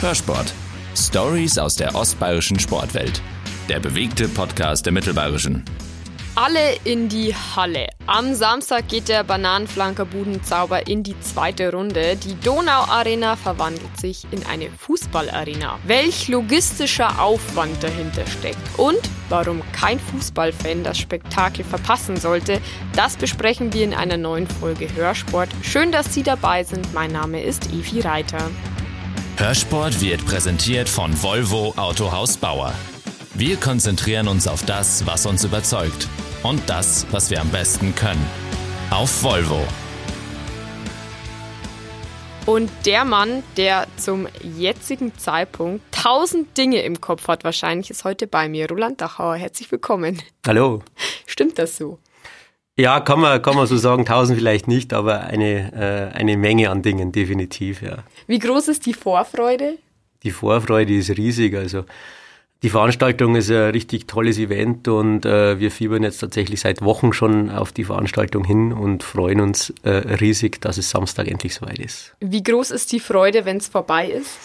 Hörsport. Stories aus der ostbayerischen Sportwelt. Der bewegte Podcast der Mittelbayerischen. Alle in die Halle. Am Samstag geht der Bananenflanker Budenzauber in die zweite Runde. Die Donau Arena verwandelt sich in eine Fußballarena. Welch logistischer Aufwand dahinter steckt und warum kein Fußballfan das Spektakel verpassen sollte, das besprechen wir in einer neuen Folge Hörsport. Schön, dass Sie dabei sind. Mein Name ist Evi Reiter. Hörsport wird präsentiert von Volvo Autohaus Bauer. Wir konzentrieren uns auf das, was uns überzeugt und das, was wir am besten können. Auf Volvo. Und der Mann, der zum jetzigen Zeitpunkt tausend Dinge im Kopf hat, wahrscheinlich ist heute bei mir. Roland Dachauer, herzlich willkommen. Hallo. Stimmt das so? Ja, kann man, kann man so sagen, tausend vielleicht nicht, aber eine, äh, eine Menge an Dingen, definitiv, ja. Wie groß ist die Vorfreude? Die Vorfreude ist riesig, also die Veranstaltung ist ein richtig tolles Event und äh, wir fiebern jetzt tatsächlich seit Wochen schon auf die Veranstaltung hin und freuen uns äh, riesig, dass es Samstag endlich soweit ist. Wie groß ist die Freude, wenn es vorbei ist?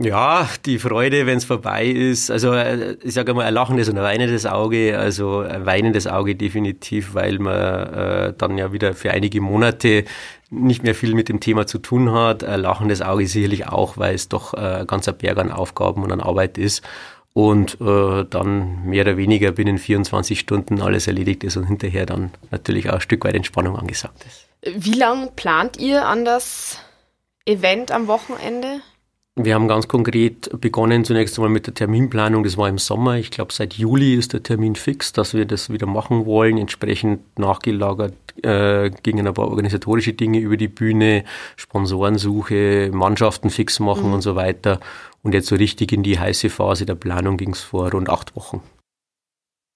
Ja, die Freude, wenn es vorbei ist. Also äh, ich sage mal, ein lachendes und ein weinendes Auge. Also ein weinendes Auge definitiv, weil man äh, dann ja wieder für einige Monate nicht mehr viel mit dem Thema zu tun hat. Ein lachendes Auge sicherlich auch, weil es doch äh, ein Berg an Aufgaben und an Arbeit ist. Und äh, dann mehr oder weniger binnen 24 Stunden alles erledigt ist und hinterher dann natürlich auch ein Stück weit Entspannung angesagt ist. Wie lange plant ihr an das Event am Wochenende? Wir haben ganz konkret begonnen zunächst einmal mit der Terminplanung. Das war im Sommer. Ich glaube, seit Juli ist der Termin fix, dass wir das wieder machen wollen. Entsprechend nachgelagert äh, gingen ein paar organisatorische Dinge über die Bühne, Sponsorensuche, Mannschaften fix machen mhm. und so weiter. Und jetzt so richtig in die heiße Phase der Planung ging es vor rund acht Wochen.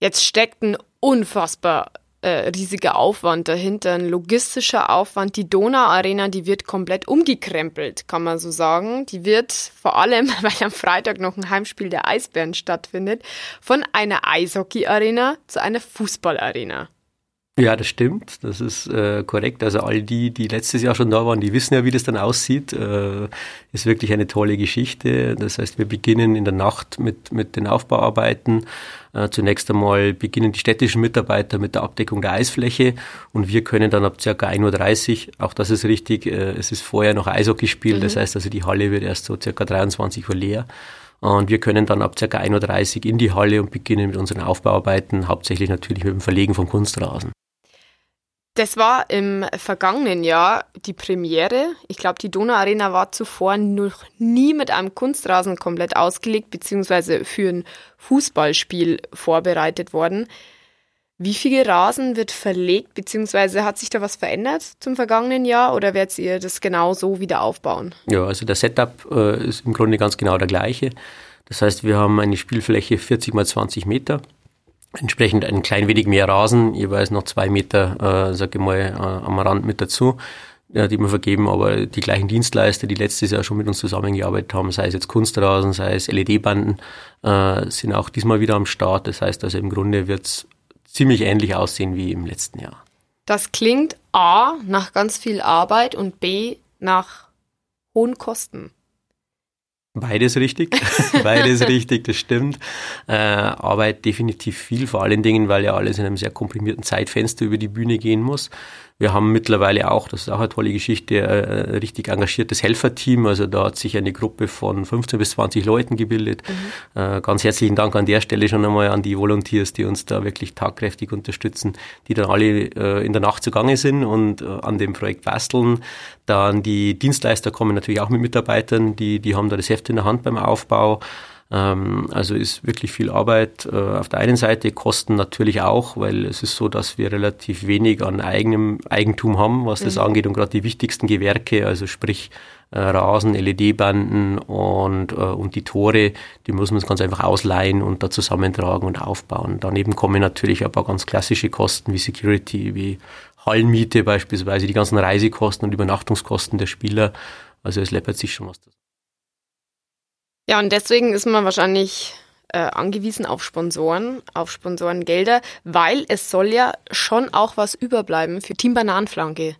Jetzt steckt ein unfassbar äh, riesiger Aufwand dahinter, ein logistischer Aufwand. Die Donau-Arena, die wird komplett umgekrempelt, kann man so sagen. Die wird vor allem, weil am Freitag noch ein Heimspiel der Eisbären stattfindet, von einer Eishockey-Arena zu einer Fußball-Arena. Ja, das stimmt. Das ist äh, korrekt. Also all die, die letztes Jahr schon da waren, die wissen ja, wie das dann aussieht. Äh, ist wirklich eine tolle Geschichte. Das heißt, wir beginnen in der Nacht mit, mit den Aufbauarbeiten. Äh, zunächst einmal beginnen die städtischen Mitarbeiter mit der Abdeckung der Eisfläche und wir können dann ab circa 1.30 Uhr, auch das ist richtig, äh, es ist vorher noch Eishockeyspiel, mhm. das heißt also die Halle wird erst so circa 23 Uhr leer. Und wir können dann ab ca. 1.30 Uhr in die Halle und beginnen mit unseren Aufbauarbeiten, hauptsächlich natürlich mit dem Verlegen von Kunstrasen. Das war im vergangenen Jahr die Premiere. Ich glaube, die Donauarena war zuvor noch nie mit einem Kunstrasen komplett ausgelegt, beziehungsweise für ein Fußballspiel vorbereitet worden. Wie viel Rasen wird verlegt, beziehungsweise hat sich da was verändert zum vergangenen Jahr oder werdet ihr das genau so wieder aufbauen? Ja, also der Setup äh, ist im Grunde ganz genau der gleiche. Das heißt, wir haben eine Spielfläche 40 mal 20 Meter entsprechend ein klein wenig mehr Rasen, jeweils noch zwei Meter, äh, sage ich mal, äh, am Rand mit dazu, äh, die wir vergeben, aber die gleichen Dienstleister, die letztes Jahr schon mit uns zusammengearbeitet haben, sei es jetzt Kunstrasen, sei es LED-Banden, äh, sind auch diesmal wieder am Start. Das heißt also im Grunde wird es ziemlich ähnlich aussehen wie im letzten Jahr. Das klingt A nach ganz viel Arbeit und B nach hohen Kosten. Beides richtig, beides richtig, das stimmt. Äh, Arbeit definitiv viel, vor allen Dingen, weil ja alles in einem sehr komprimierten Zeitfenster über die Bühne gehen muss. Wir haben mittlerweile auch, das ist auch eine tolle Geschichte, äh, ein richtig engagiertes Helferteam. Also da hat sich eine Gruppe von 15 bis 20 Leuten gebildet. Mhm. Äh, ganz herzlichen Dank an der Stelle schon einmal an die Volunteers, die uns da wirklich tagkräftig unterstützen, die dann alle äh, in der Nacht zugange sind und an dem Projekt basteln. Dann die Dienstleister kommen natürlich auch mit Mitarbeitern, die, die haben da das Heft in der Hand beim Aufbau. Ähm, also ist wirklich viel Arbeit äh, auf der einen Seite, Kosten natürlich auch, weil es ist so, dass wir relativ wenig an eigenem Eigentum haben, was das mhm. angeht und gerade die wichtigsten Gewerke, also sprich äh, Rasen, LED-Banden und, äh, und die Tore, die muss man ganz einfach ausleihen und da zusammentragen und aufbauen. Daneben kommen natürlich ein paar ganz klassische Kosten wie Security, wie Hallenmiete beispielsweise, die ganzen Reisekosten und Übernachtungskosten der Spieler. Also es läppert sich schon was. Ja, und deswegen ist man wahrscheinlich äh, angewiesen auf Sponsoren, auf Sponsorengelder, weil es soll ja schon auch was überbleiben für Team Bananenflanke.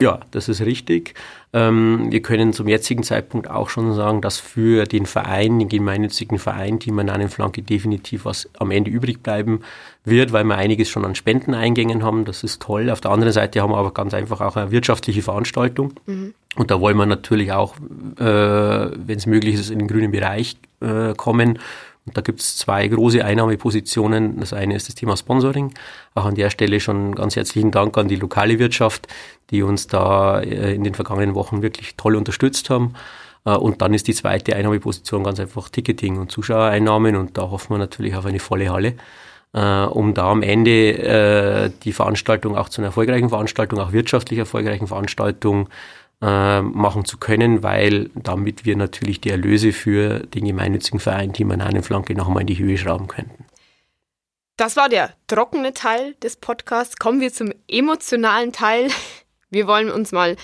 Ja, das ist richtig. Ähm, wir können zum jetzigen Zeitpunkt auch schon sagen, dass für den Verein, den gemeinnützigen Verein Team Bananenflanke definitiv was am Ende übrig bleiben wird, weil wir einiges schon an Spendeneingängen haben. Das ist toll. Auf der anderen Seite haben wir aber ganz einfach auch eine wirtschaftliche Veranstaltung. Mhm. Und da wollen wir natürlich auch, äh, wenn es möglich ist, in den grünen Bereich äh, kommen und da gibt es zwei große Einnahmepositionen. Das eine ist das Thema Sponsoring. Auch an der Stelle schon ganz herzlichen Dank an die lokale Wirtschaft, die uns da äh, in den vergangenen Wochen wirklich toll unterstützt haben. Äh, und dann ist die zweite Einnahmeposition ganz einfach Ticketing und Zuschauereinnahmen. Und da hoffen wir natürlich auf eine volle Halle, äh, um da am Ende die Veranstaltung auch zu einer erfolgreichen Veranstaltung, auch wirtschaftlich erfolgreichen Veranstaltung äh, machen zu können, weil damit wir natürlich die Erlöse für den gemeinnützigen Verein Team Bananenflanke noch einmal in die Höhe schrauben könnten. Das war der trockene Teil des Podcasts. Kommen wir zum emotionalen Teil. Wir wollen uns mal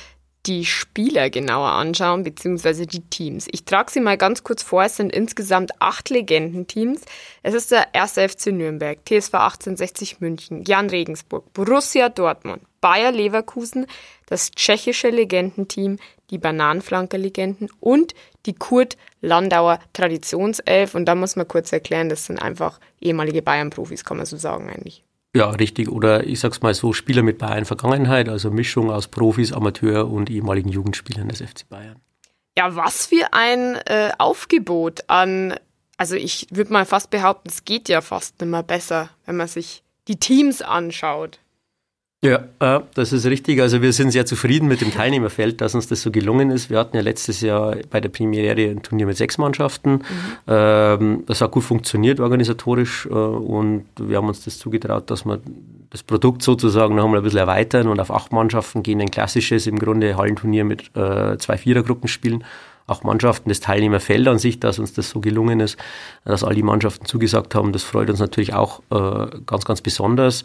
die Spieler genauer anschauen, beziehungsweise die Teams. Ich trage sie mal ganz kurz vor. Es sind insgesamt acht Legendenteams. Es ist der 1. FC Nürnberg, TSV 1860 München, Jan Regensburg, Borussia Dortmund, Bayer Leverkusen, das tschechische Legendenteam, die Bananenflanker-Legenden und die Kurt Landauer Traditionself. Und da muss man kurz erklären, das sind einfach ehemalige Bayern-Profis, kann man so sagen eigentlich. Ja, richtig. Oder ich sag's mal so, Spieler mit Bayern-Vergangenheit, also Mischung aus Profis, Amateur und ehemaligen Jugendspielern des FC Bayern. Ja, was für ein äh, Aufgebot an, also ich würde mal fast behaupten, es geht ja fast nicht mehr besser, wenn man sich die Teams anschaut. Ja, äh, das ist richtig. Also wir sind sehr zufrieden mit dem Teilnehmerfeld, dass uns das so gelungen ist. Wir hatten ja letztes Jahr bei der Premiere ein Turnier mit sechs Mannschaften. Mhm. Das hat gut funktioniert organisatorisch äh, und wir haben uns das zugetraut, dass wir das Produkt sozusagen noch einmal ein bisschen erweitern und auf acht Mannschaften gehen, ein klassisches im Grunde Hallenturnier mit äh, zwei Vierergruppen spielen auch Mannschaften das Teilnehmerfeld an sich, dass uns das so gelungen ist, dass all die Mannschaften zugesagt haben. Das freut uns natürlich auch äh, ganz, ganz besonders.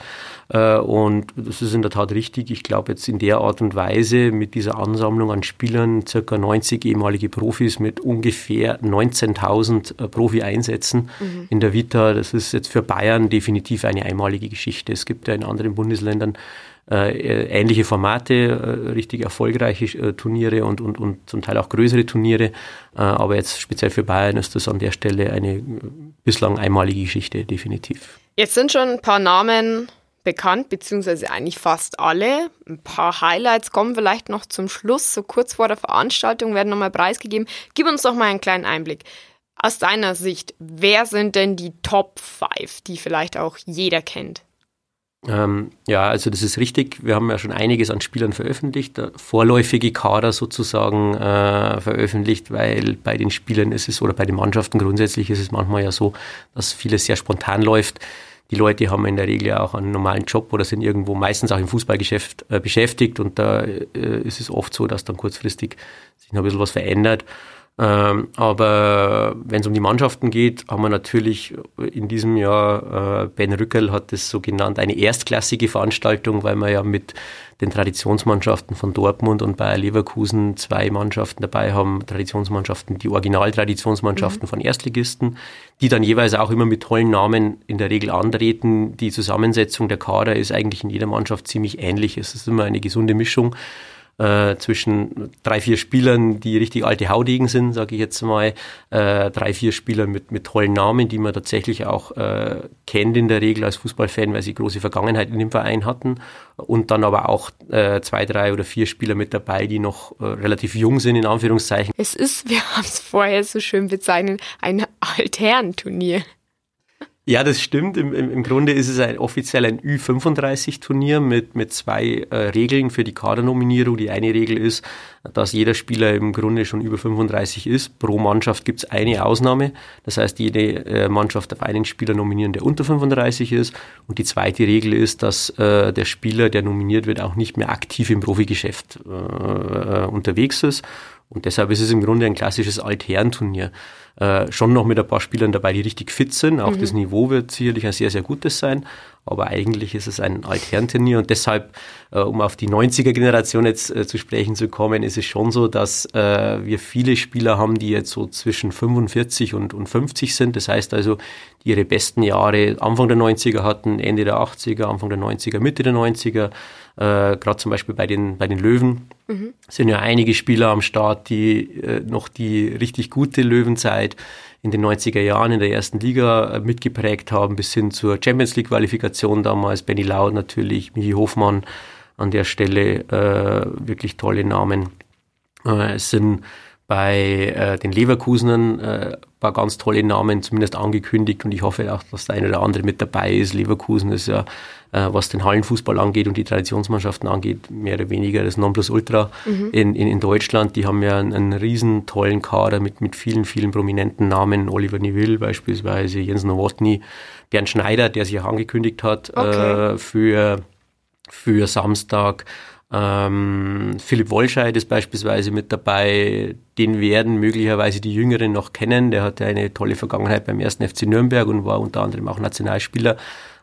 Äh, und das ist in der Tat richtig. Ich glaube jetzt in der Art und Weise mit dieser Ansammlung an Spielern, circa 90 ehemalige Profis mit ungefähr 19.000 äh, Profi-Einsätzen mhm. in der Vita, das ist jetzt für Bayern definitiv eine einmalige Geschichte. Es gibt ja in anderen Bundesländern ähnliche Formate, äh, richtig erfolgreiche äh, Turniere und, und, und zum Teil auch größere Turniere. Äh, aber jetzt speziell für Bayern ist das an der Stelle eine äh, bislang einmalige Geschichte, definitiv. Jetzt sind schon ein paar Namen bekannt, beziehungsweise eigentlich fast alle. Ein paar Highlights kommen vielleicht noch zum Schluss, so kurz vor der Veranstaltung werden nochmal preisgegeben. Gib uns doch mal einen kleinen Einblick. Aus deiner Sicht, wer sind denn die Top 5, die vielleicht auch jeder kennt? Ähm, ja, also das ist richtig. Wir haben ja schon einiges an Spielern veröffentlicht, vorläufige Kader sozusagen äh, veröffentlicht, weil bei den Spielern ist es oder bei den Mannschaften grundsätzlich ist es manchmal ja so, dass vieles sehr spontan läuft. Die Leute haben in der Regel ja auch einen normalen Job oder sind irgendwo meistens auch im Fußballgeschäft äh, beschäftigt und da äh, ist es oft so, dass dann kurzfristig sich noch ein bisschen was verändert. Ähm, aber wenn es um die Mannschaften geht, haben wir natürlich in diesem Jahr, äh, Ben Rückel hat es so genannt, eine erstklassige Veranstaltung, weil wir ja mit den Traditionsmannschaften von Dortmund und Bayer Leverkusen zwei Mannschaften dabei haben, Traditionsmannschaften, die Original-Traditionsmannschaften mhm. von Erstligisten, die dann jeweils auch immer mit tollen Namen in der Regel antreten. Die Zusammensetzung der Kader ist eigentlich in jeder Mannschaft ziemlich ähnlich. Es ist immer eine gesunde Mischung äh, zwischen drei, vier Spielern, die richtig alte Haudegen sind, sage ich jetzt mal, äh, drei, vier Spieler mit, mit tollen Namen, die man tatsächlich auch äh, kennt in der Regel als Fußballfan, weil sie große Vergangenheit in dem Verein hatten. Und dann aber auch äh, zwei, drei oder vier Spieler mit dabei, die noch äh, relativ jung sind, in Anführungszeichen. Es ist, wir haben es vorher so schön bezeichnet, ein Altherrenturnier. Ja, das stimmt. Im, im, Im, Grunde ist es ein, offiziell ein Ü35-Turnier mit, mit zwei äh, Regeln für die Kadernominierung. Die eine Regel ist, dass jeder Spieler im Grunde schon über 35 ist. Pro Mannschaft gibt es eine Ausnahme. Das heißt, jede äh, Mannschaft darf einen Spieler nominieren, der unter 35 ist. Und die zweite Regel ist, dass äh, der Spieler, der nominiert wird, auch nicht mehr aktiv im Profigeschäft äh, äh, unterwegs ist. Und deshalb ist es im Grunde ein klassisches Altherrenturnier. Äh, schon noch mit ein paar Spielern dabei, die richtig fit sind. Auch mhm. das Niveau wird sicherlich ein sehr, sehr gutes sein. Aber eigentlich ist es ein Altherrenturnier und deshalb, äh, um auf die 90er-Generation jetzt äh, zu sprechen zu kommen, ist es schon so, dass äh, wir viele Spieler haben, die jetzt so zwischen 45 und, und 50 sind. Das heißt also, die ihre besten Jahre Anfang der 90er hatten, Ende der 80er, Anfang der 90er, Mitte der 90er Äh, Gerade zum Beispiel bei den, bei den Löwen mhm. sind ja einige Spieler am Start, die äh, noch die richtig gute Löwenzeit in den 90er Jahren in der ersten Liga äh, mitgeprägt haben, bis hin zur Champions League Qualifikation damals. Benny Laud natürlich, Michi Hofmann an der Stelle, äh, wirklich tolle Namen. Äh, es sind bei äh, den Leverkusenern äh, paar ganz tolle Namen zumindest angekündigt und ich hoffe auch, dass der eine oder andere mit dabei ist. Leverkusen ist ja, äh, was den Hallenfußball angeht und die Traditionsmannschaften angeht, mehr oder weniger das Nonplusultra mhm. in, in, in Deutschland. Die haben ja einen, einen riesen tollen Kader mit, mit vielen, vielen prominenten Namen. Oliver Neville beispielsweise, Jens Nowotny, Bernd Schneider, der sich auch angekündigt hat okay. äh, für, für Samstag. Ähm, Philipp Wollscheid ist beispielsweise mit dabei. Den werden möglicherweise die Jüngeren noch kennen. Der hatte eine tolle Vergangenheit beim ersten FC Nürnberg und war unter anderem auch Nationalspieler.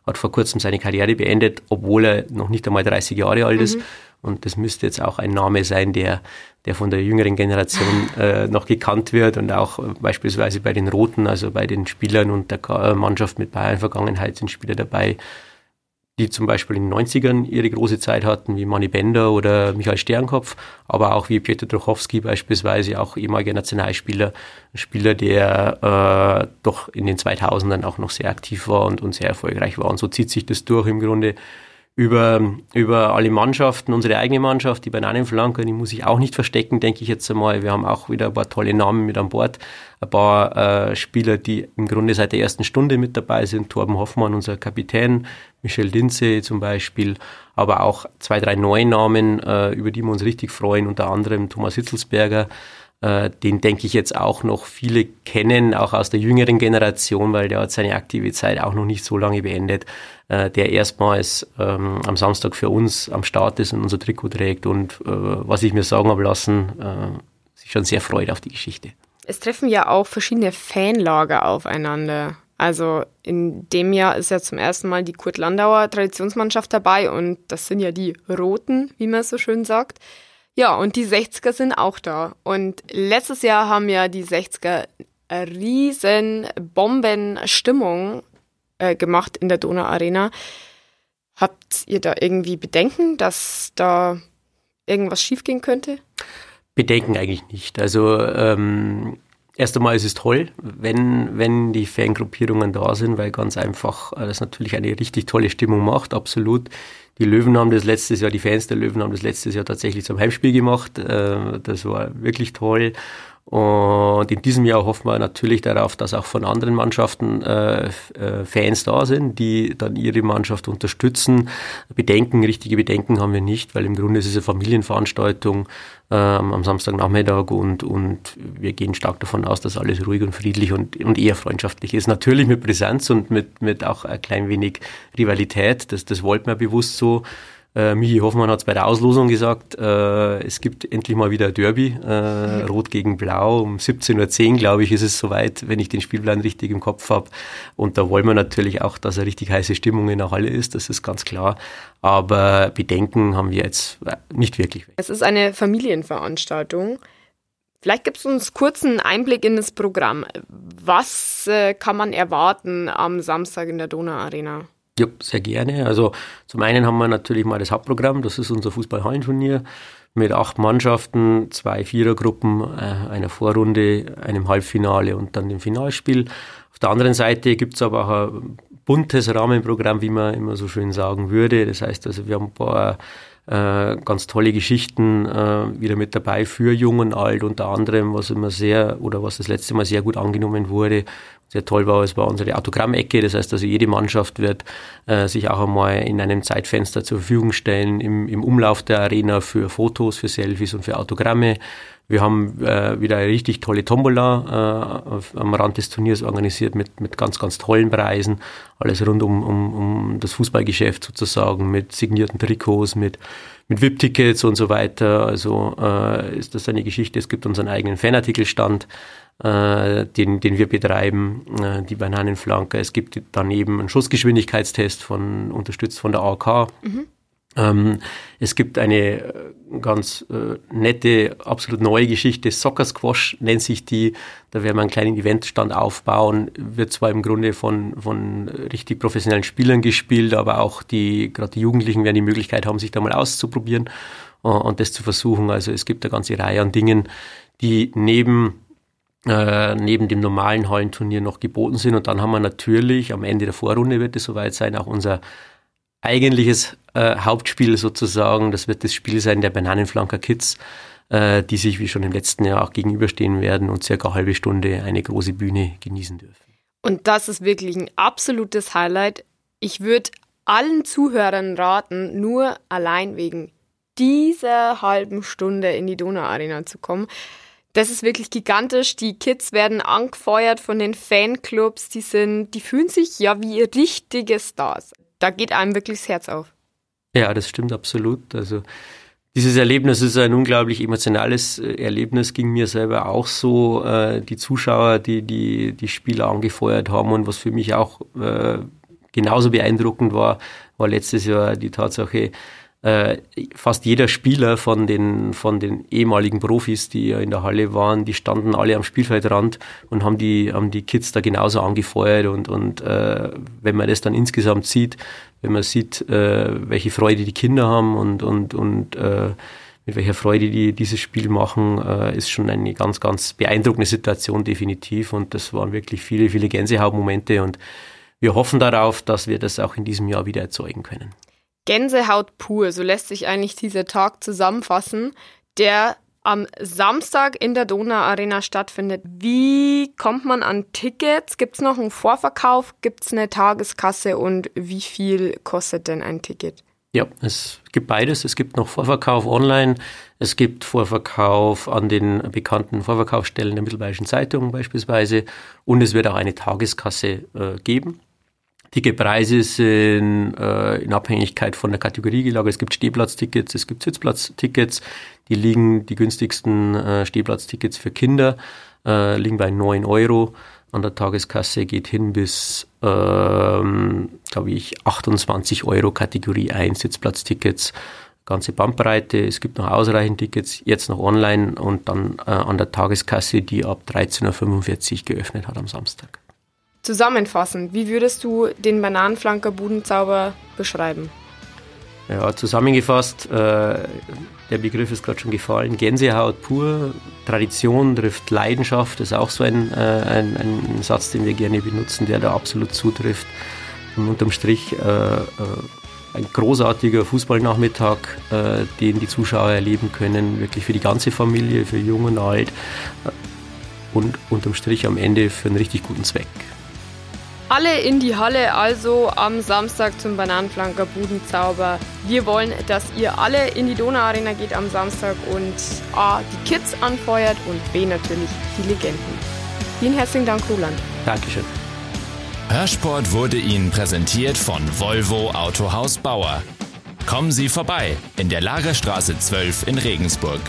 Hat vor kurzem seine Karriere beendet, obwohl er noch nicht einmal 30 Jahre alt ist. Mhm. Und das müsste jetzt auch ein Name sein, der, der von der jüngeren Generation äh, noch gekannt wird und auch äh, beispielsweise bei den Roten, also bei den Spielern und der Mannschaft mit Bayern-Vergangenheit sind Spieler dabei, die zum Beispiel in den 90ern ihre große Zeit hatten, wie Manny Bender oder Michael Sternkopf, aber auch wie Peter Drochowski beispielsweise, auch ehemaliger Nationalspieler, Spieler, der äh, doch in den 2000ern auch noch sehr aktiv war und, und sehr erfolgreich war. Und so zieht sich das durch im Grunde über, über alle Mannschaften, unsere eigene Mannschaft, die Bananenflanker, die muss ich auch nicht verstecken, denke ich jetzt einmal. Wir haben auch wieder ein paar tolle Namen mit an Bord. Ein paar äh, Spieler, die im Grunde seit der ersten Stunde mit dabei sind. Torben Hoffmann, unser Kapitän, Michel Linze zum Beispiel, aber auch zwei, drei neue Namen, äh, über die wir uns richtig freuen, unter anderem Thomas Hitzelsberger, den denke ich jetzt auch noch viele kennen, auch aus der jüngeren Generation, weil der hat seine aktive Zeit auch noch nicht so lange beendet, äh, der erstmals ähm, am Samstag für uns am Start ist und unser Trikot trägt und äh, was ich mir sagen habe lassen, äh, sich schon sehr freut auf die Geschichte. Es treffen ja auch verschiedene Fanlager aufeinander. Also in dem Jahr ist ja zum ersten Mal die Kurt Landauer Traditionsmannschaft dabei und das sind ja die Roten, wie man so schön sagt. Ja, und die 60er sind auch da. Und letztes Jahr haben ja die 60er riesen Bombenstimmung äh, gemacht in der Donau Arena. Habt ihr da irgendwie Bedenken, dass da irgendwas schiefgehen könnte? Bedenken eigentlich nicht. Also ähm, erst einmal ist es toll, wenn, wenn die Fangruppierungen da sind, weil ganz einfach äh, das natürlich eine richtig tolle Stimmung macht, absolut. Die Löwen haben das letztes Jahr, die Fans der Löwen haben das letztes Jahr tatsächlich zum Heimspiel gemacht. Äh, das war wirklich toll. Und in diesem Jahr hoffen wir natürlich darauf, dass auch von anderen Mannschaften äh, äh, Fans da sind, die dann ihre Mannschaft unterstützen. Bedenken, richtige Bedenken haben wir nicht, weil im Grunde ist es eine Familienveranstaltung ähm, am Samstagnachmittag und, und wir gehen stark davon aus, dass alles ruhig und friedlich und, und eher freundschaftlich ist. Natürlich mit Präsenz und mit, mit auch ein klein wenig Rivalität, das, das wollten wir bewusst so. Äh, Michi Hoffmann hat es bei der Auslosung gesagt, äh, es gibt endlich mal wieder ein Derby, äh, Rot gegen Blau. Um 17.10 Uhr, glaube ich, ist es soweit, wenn ich den Spielplan richtig im Kopf habe. Und da wollen wir natürlich auch, dass eine richtig heiße Stimmung in der Halle ist, das ist ganz klar. Aber Bedenken haben wir jetzt nicht wirklich. Es ist eine Familienveranstaltung. Vielleicht gibt es uns kurz einen Einblick in das Programm. Was äh, kann man erwarten am Samstag in der Donau Arena? Ja, sehr gerne. Also zum einen haben wir natürlich mal das Hauptprogramm, das ist unser Fußball-Hallenturnier mit acht Mannschaften, zwei Vierergruppen, äh, einer Vorrunde, einem Halbfinale und dann dem Finalspiel. Auf der anderen Seite gibt es aber auch ein buntes Rahmenprogramm, wie man immer so schön sagen würde. Das heißt also, wir haben ein paar äh, ganz tolle Geschichten äh, wieder mit dabei für Jung und Alt, unter anderem, was immer sehr oder was das letzte Mal sehr gut angenommen wurde, sehr toll war, es war unsere Autogrammecke. Das heißt also, jede Mannschaft wird äh, sich auch einmal in einem Zeitfenster zur Verfügung stellen im, im Umlauf der Arena für Fotos, für Selfies und für Autogramme. Wir haben äh, wieder eine richtig tolle Tombola äh, auf, am Rand des Turniers organisiert mit, mit ganz, ganz tollen Preisen. Alles rund um, um, um das Fußballgeschäft sozusagen, mit signierten Trikots, mit, mit VIP-Tickets und so weiter. Also äh, ist das eine Geschichte. Es gibt unseren eigenen Fanartikelstand, äh, den, den wir betreiben, äh, die Bananenflanke. Es gibt daneben einen Schussgeschwindigkeitstest von, unterstützt von der AK. Mhm Ähm, es gibt eine äh, ganz äh, nette, absolut neue Geschichte. Soccer Squash nennt sich die. Da werden wir einen kleinen Eventstand aufbauen. Wird zwar im Grunde von, von richtig professionellen Spielern gespielt, aber auch die, gerade die Jugendlichen werden die Möglichkeit haben, sich da mal auszuprobieren äh, und das zu versuchen. Also es gibt eine ganze Reihe an Dingen, die neben äh, neben dem normalen Hallenturnier noch geboten sind. Und dann haben wir natürlich am Ende der Vorrunde wird es soweit sein, auch unser eigentliches äh, Hauptspiel sozusagen. Das wird das Spiel sein der Bananenflanker Kids, äh, die sich wie schon im letzten Jahr auch gegenüberstehen werden und circa eine halbe Stunde eine große Bühne genießen dürfen. Und das ist wirklich ein absolutes Highlight. Ich würde allen Zuhörern raten, nur allein wegen dieser halben Stunde in die Donauarena zu kommen. Das ist wirklich gigantisch. Die Kids werden angefeuert von den Fanclubs. Die sind, die fühlen sich ja wie richtige Stars da geht einem wirklich das Herz auf. Ja, das stimmt absolut. Also dieses Erlebnis ist ein unglaublich emotionales äh, Erlebnis, ging mir selber auch so. Äh, die Zuschauer, die, die die Spieler angefeuert haben und was für mich auch äh, genauso beeindruckend war, war letztes Jahr die Tatsache, äh, fast jeder Spieler von den, von den ehemaligen Profis, die ja in der Halle waren, die standen alle am Spielfeldrand und haben die, haben die Kids da genauso angefeuert und, und äh, wenn man das dann insgesamt sieht, wenn man sieht, äh, welche Freude die Kinder haben und, und, und äh, mit welcher Freude die dieses Spiel machen, äh, ist schon eine ganz, ganz beeindruckende Situation definitiv und das waren wirklich viele, viele Gänsehautmomente und wir hoffen darauf, dass wir das auch in diesem Jahr wieder erzeugen können. Gänsehaut pur, so lässt sich eigentlich dieser Tag zusammenfassen, der am Samstag in der Donauarena stattfindet. Wie kommt man an Tickets? Gibt es noch einen Vorverkauf? Gibt es eine Tageskasse und wie viel kostet denn ein Ticket? Ja, es gibt beides. Es gibt noch Vorverkauf online. Es gibt Vorverkauf an den bekannten Vorverkaufsstellen der Mittelbayerischen Zeitung beispielsweise. Und es wird auch eine Tageskasse äh, geben. Ticketpreise sind äh, in Abhängigkeit von der Kategorie gelagert. Es gibt Stehplatztickets, es gibt Sitzplatztickets. Die liegen, die günstigsten äh, Stehplatztickets für Kinder äh, liegen bei 9 Euro. An der Tageskasse geht hin bis, ähm, glaube ich, 28 Euro Kategorie 1 Sitzplatztickets. Ganze Bandbreite. Es gibt noch ausreichend Tickets, jetzt noch online und dann äh, an der Tageskasse, die ab 13.45 Uhr geöffnet hat am Samstag. Zusammenfassend, wie würdest du den Bananenflanker Budenzauber beschreiben? Ja, zusammengefasst, äh, der Begriff ist gerade schon gefallen, Gänsehaut pur, Tradition trifft Leidenschaft, ist auch so ein, äh, ein, ein, Satz, den wir gerne benutzen, der da absolut zutrifft. Und unterm Strich äh, äh ein großartiger Fußballnachmittag, äh, den die Zuschauer erleben können, wirklich für die ganze Familie, für Jung und Alt äh, und unterm Strich am Ende für einen richtig guten Zweck. Alle in die Halle also am Samstag zum Bananenflanker Budenzauber. Wir wollen, dass ihr alle in die Donauarena geht am Samstag und A, die Kids anfeuert und B, natürlich die Legenden. Vielen herzlichen Dank, Roland. Dankeschön. Hörsport wurde Ihnen präsentiert von Volvo Autohaus Bauer. Kommen Sie vorbei in der Lagerstraße 12 in Regensburg.